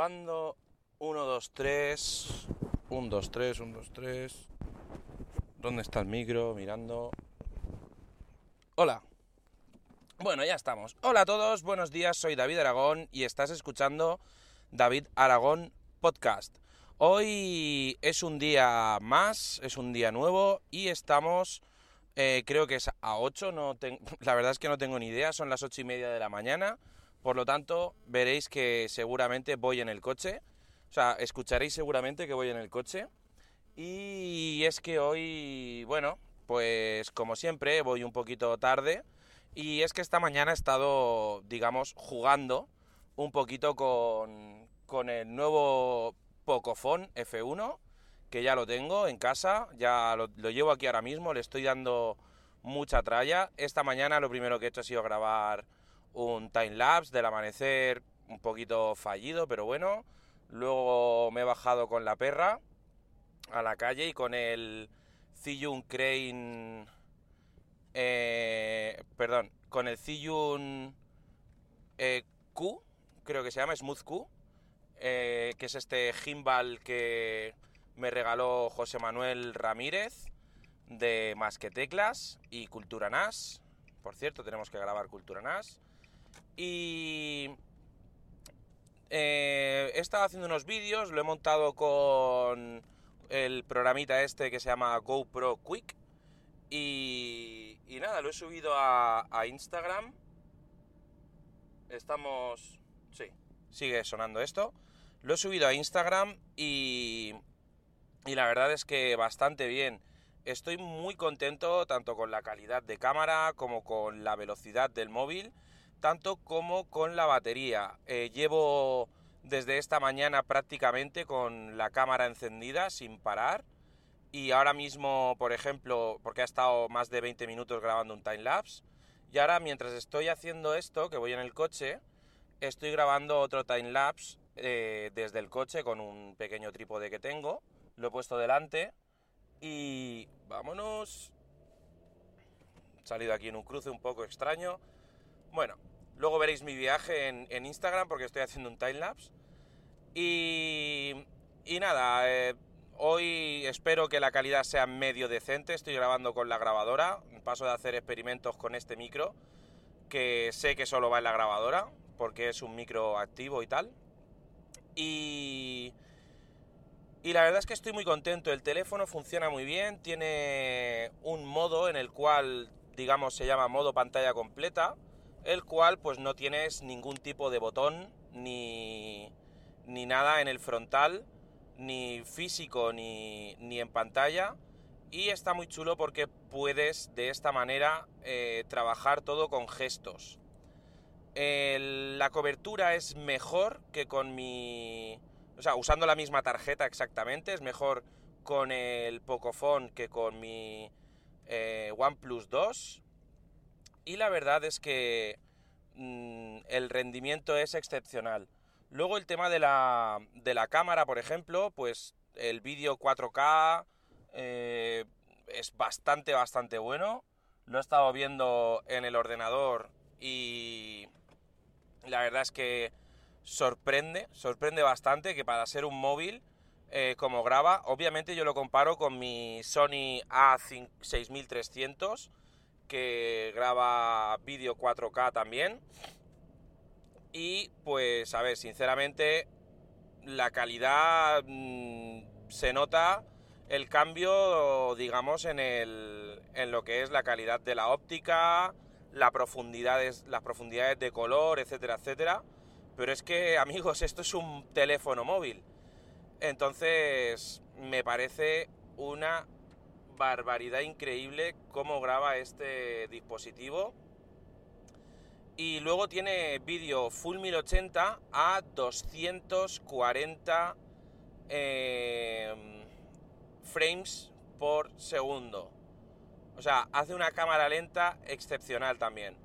Probando. 1, 2, 3. 1, 2, 3, 1, 2, 3. ¿Dónde está el micro? Mirando. Hola. Bueno, ya estamos. Hola a todos, buenos días, soy David Aragón y estás escuchando David Aragón Podcast. Hoy es un día más, es un día nuevo y estamos, eh, creo que es a 8, no la verdad es que no tengo ni idea, son las 8 y media de la mañana. Por lo tanto, veréis que seguramente voy en el coche. O sea, escucharéis seguramente que voy en el coche. Y es que hoy, bueno, pues como siempre, voy un poquito tarde. Y es que esta mañana he estado, digamos, jugando un poquito con, con el nuevo Pocophone F1, que ya lo tengo en casa, ya lo, lo llevo aquí ahora mismo, le estoy dando mucha tralla. Esta mañana lo primero que he hecho ha sido grabar un time lapse del amanecer un poquito fallido, pero bueno. Luego me he bajado con la perra a la calle y con el Ziyun Crane. Eh, perdón, con el Ziyun eh, Q, creo que se llama Smooth Q, eh, que es este gimbal que me regaló José Manuel Ramírez de Más que Teclas y Cultura NAS. Por cierto, tenemos que grabar Cultura NAS. Y eh, he estado haciendo unos vídeos, lo he montado con el programita este que se llama GoPro Quick. Y, y nada, lo he subido a, a, Instagram. Estamos... Sí, sigue sonando esto. Lo he subido a Instagram y, y la verdad es que bastante bien. Estoy muy contento tanto con la calidad de cámara como con la velocidad del móvil tanto como con la batería. Eh, llevo desde esta mañana prácticamente con la cámara encendida sin parar y ahora mismo, por ejemplo, porque ha estado más de 20 minutos grabando un time lapse y ahora mientras estoy haciendo esto, que voy en el coche, estoy grabando otro time lapse eh, desde el coche con un pequeño trípode que tengo, lo he puesto delante y vámonos. He salido aquí en un cruce un poco extraño. Bueno, Luego veréis mi viaje en, Instagram porque estoy haciendo un timelapse. Y, y nada, eh, hoy espero que la calidad sea medio decente. Estoy grabando con la grabadora. Paso de hacer experimentos con este micro, que sé que solo va en la grabadora, porque es un micro activo y tal. Y, y la verdad es que estoy muy contento. El teléfono funciona muy bien. Tiene un modo en el cual, digamos, se llama modo pantalla completa el cual pues no tienes ningún tipo de botón ni, ni nada en el frontal, ni físico ni, ni, en pantalla. Y está muy chulo porque puedes de esta manera eh, trabajar todo con gestos. la cobertura es mejor que con mi... O sea, usando la misma tarjeta exactamente, es mejor con el Pocophone que con mi eh, OnePlus 2 y la verdad es que mm, el rendimiento es excepcional. Luego el tema de la, de la cámara, por ejemplo, pues el vídeo 4K eh, es bastante, bastante bueno. Lo he estado viendo en el ordenador y la verdad es que sorprende, sorprende bastante que para ser un móvil eh, como graba, obviamente yo lo comparo con mi Sony A6300 que graba vídeo 4K también. Y pues, a ver, sinceramente, la calidad mm, se nota el cambio, digamos, en, el, en lo que es la calidad de la óptica, las profundidades de color, etcétera, etcétera. Pero es que, amigos, esto es un teléfono móvil. Entonces, me parece una barbaridad increíble cómo graba este dispositivo. Y luego tiene vídeo Full 1080 a 240 em, frames por segundo. O sea, hace una cámara lenta excepcional también.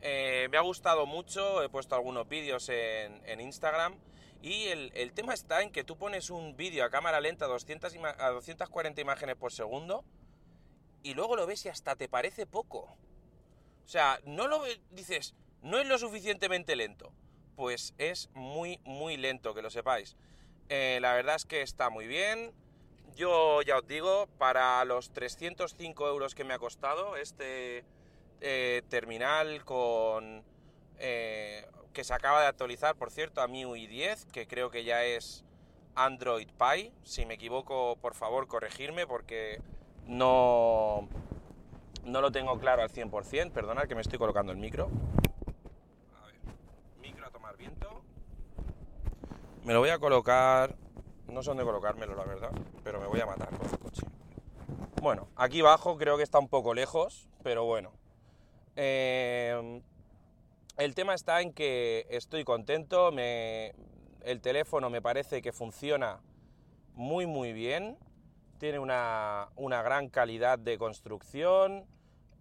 Eh, me ha gustado mucho, he puesto algunos vídeos en, en Instagram. Y el, el, tema está en que tú pones un vídeo a cámara lenta a, 200 a 240 imágenes por segundo y luego lo ves y hasta te parece poco. O sea, no lo dices, no es lo suficientemente lento. pues es muy, muy lento, que lo sepáis. Eh, la verdad es que está muy bien. Yo ya os digo, para los 305 euros que me ha costado este eh, terminal con... Eh, que se acaba de actualizar, por cierto, a MIUI 10, que creo que ya es Android Pie. Si me equivoco, por favor, corregirme porque no, no lo tengo claro al 100%. Perdonad que me estoy colocando el micro. A ver, micro a tomar viento. Me lo voy a colocar... No sé dónde colocármelo, la verdad, pero me voy a matar con el coche. Bueno, aquí abajo creo que está un poco lejos, pero bueno. Eh, el tema está en que estoy contento, me, el teléfono me parece que funciona muy muy bien, tiene una, gran calidad de construcción,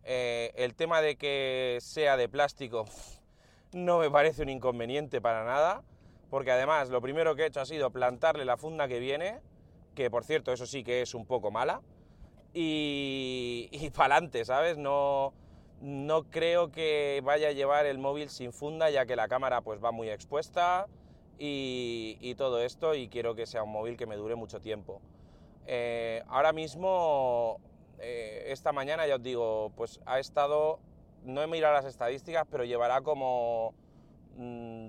eh, el tema de que sea de plástico no me parece un inconveniente para nada, porque además lo primero que he hecho ha sido plantarle la funda que viene, que por cierto eso sí que es un poco mala, y, y para adelante, ¿sabes? No, no creo que vaya a llevar el móvil sin funda, ya que la cámara pues va muy expuesta, y, todo esto y quiero que sea un móvil que me dure mucho tiempo. Eh, ahora mismo, eh, esta mañana ya os digo, pues ha estado, no he mirado las estadísticas, pero llevará como mm,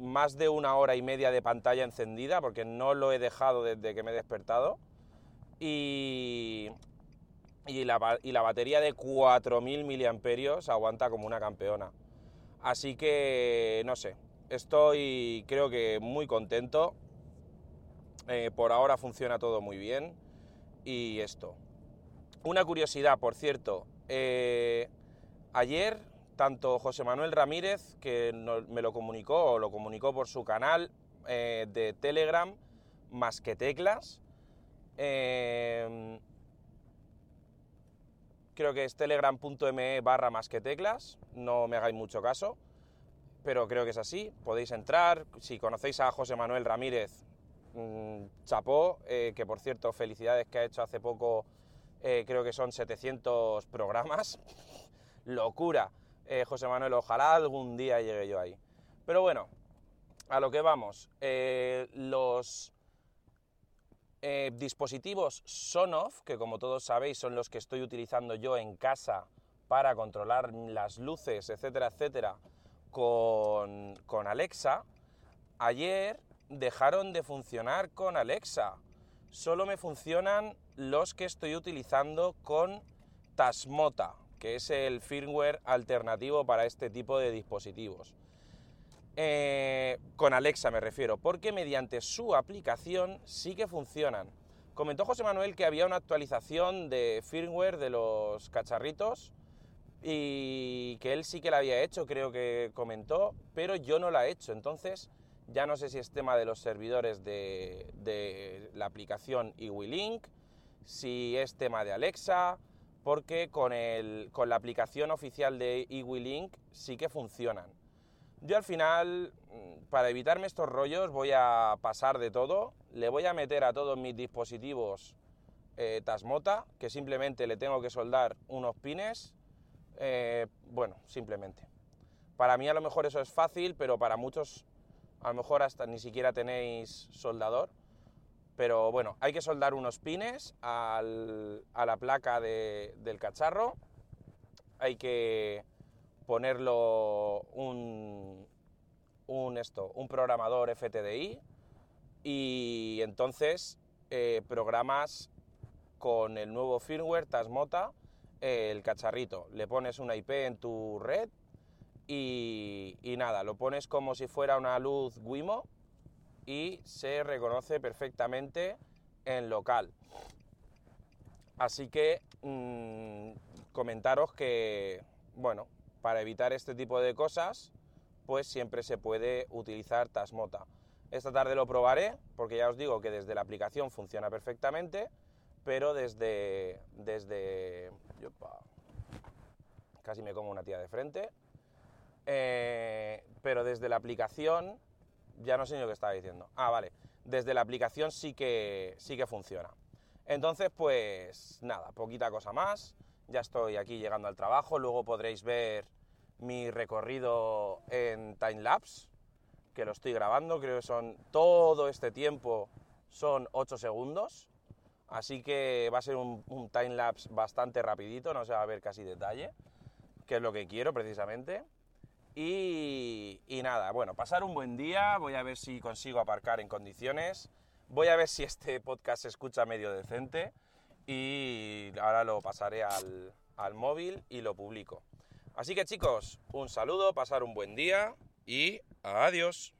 más de una hora y media de pantalla encendida, porque no lo he dejado desde que me he despertado. Y, la, y la batería de 4.000 miliamperios aguanta como una campeona. Así que, no sé, estoy creo que muy contento. Eh, por ahora funciona todo muy bien. Y esto. Una curiosidad, por cierto. Eh, ayer, tanto José Manuel Ramírez, que me lo comunicó, o lo comunicó por su canal eh, de Telegram, más que teclas, creo que es telegram.me barra más que teclas, no me hagáis mucho caso pero creo que es así. Podéis entrar. Si conocéis a José Manuel Ramírez, mm, chapó, eh, que por cierto, felicidades que ha hecho hace poco, eh, creo que son 700 programas. Locura. Eh, José Manuel, ojalá algún día llegue yo ahí. Pero bueno, a lo que vamos. los dispositivos Sonoff, que como todos sabéis son los que estoy utilizando yo en casa para controlar las luces, etcétera, etcétera, con, Alexa, ayer dejaron de funcionar con Alexa. Solo me funcionan los que estoy utilizando con Tasmota, que es el firmware alternativo para este tipo de dispositivos. Eh, con Alexa me refiero, porque mediante su aplicación sí que funcionan. Comentó José Manuel que había una actualización de firmware de los cacharritos y que él sí que la había hecho, creo que comentó, pero yo no la he hecho. Entonces, ya no sé si es tema de los servidores de, la aplicación iWilink, si es tema de Alexa, porque con, con la aplicación oficial de iWilink sí que funcionan. Yo al final, mm, para evitarme estos rollos, voy a pasar de todo, le voy a meter a todos mis dispositivos eh, Tasmota, que simplemente le tengo que soldar unos pines eh, bueno, simplemente. Para mí a lo mejor eso es fácil, pero para muchos a lo mejor hasta ni siquiera tenéis soldador. Pero bueno, hay que soldar unos pines a la placa del cacharro. Hay que ponerlo un, esto, un programador FTDI y entonces eh, programas con el nuevo firmware Tasmota el cacharrito, le pones una IP en tu red y, nada, lo pones como si fuera una luz Wimo y se reconoce perfectamente en local. Así que mm, comentaros que, bueno, para evitar este tipo de cosas, pues siempre se puede utilizar Tasmota. Esta tarde lo probaré, porque ya os digo que desde la aplicación funciona perfectamente pero desde, desde, casi me como una tía de frente, eh, pero desde la aplicación, ya no sé ni lo que estaba diciendo. Ah, vale, desde la aplicación sí que, sí que funciona. Entonces, pues nada, poquita cosa más. Ya estoy aquí llegando al trabajo. Luego podréis ver mi recorrido en timelapse, que lo estoy grabando, creo que son todo este tiempo son 8 segundos, así que va a ser un, un timelapse bastante rapidito, no se va a ver casi detalle, que es lo que quiero precisamente. Y, nada, bueno, pasar un buen día, voy a ver si consigo aparcar en condiciones, voy a ver si este podcast se escucha medio decente y ahora lo pasaré al, al móvil y lo publico. Así que chicos, un saludo, pasar un buen día y adiós.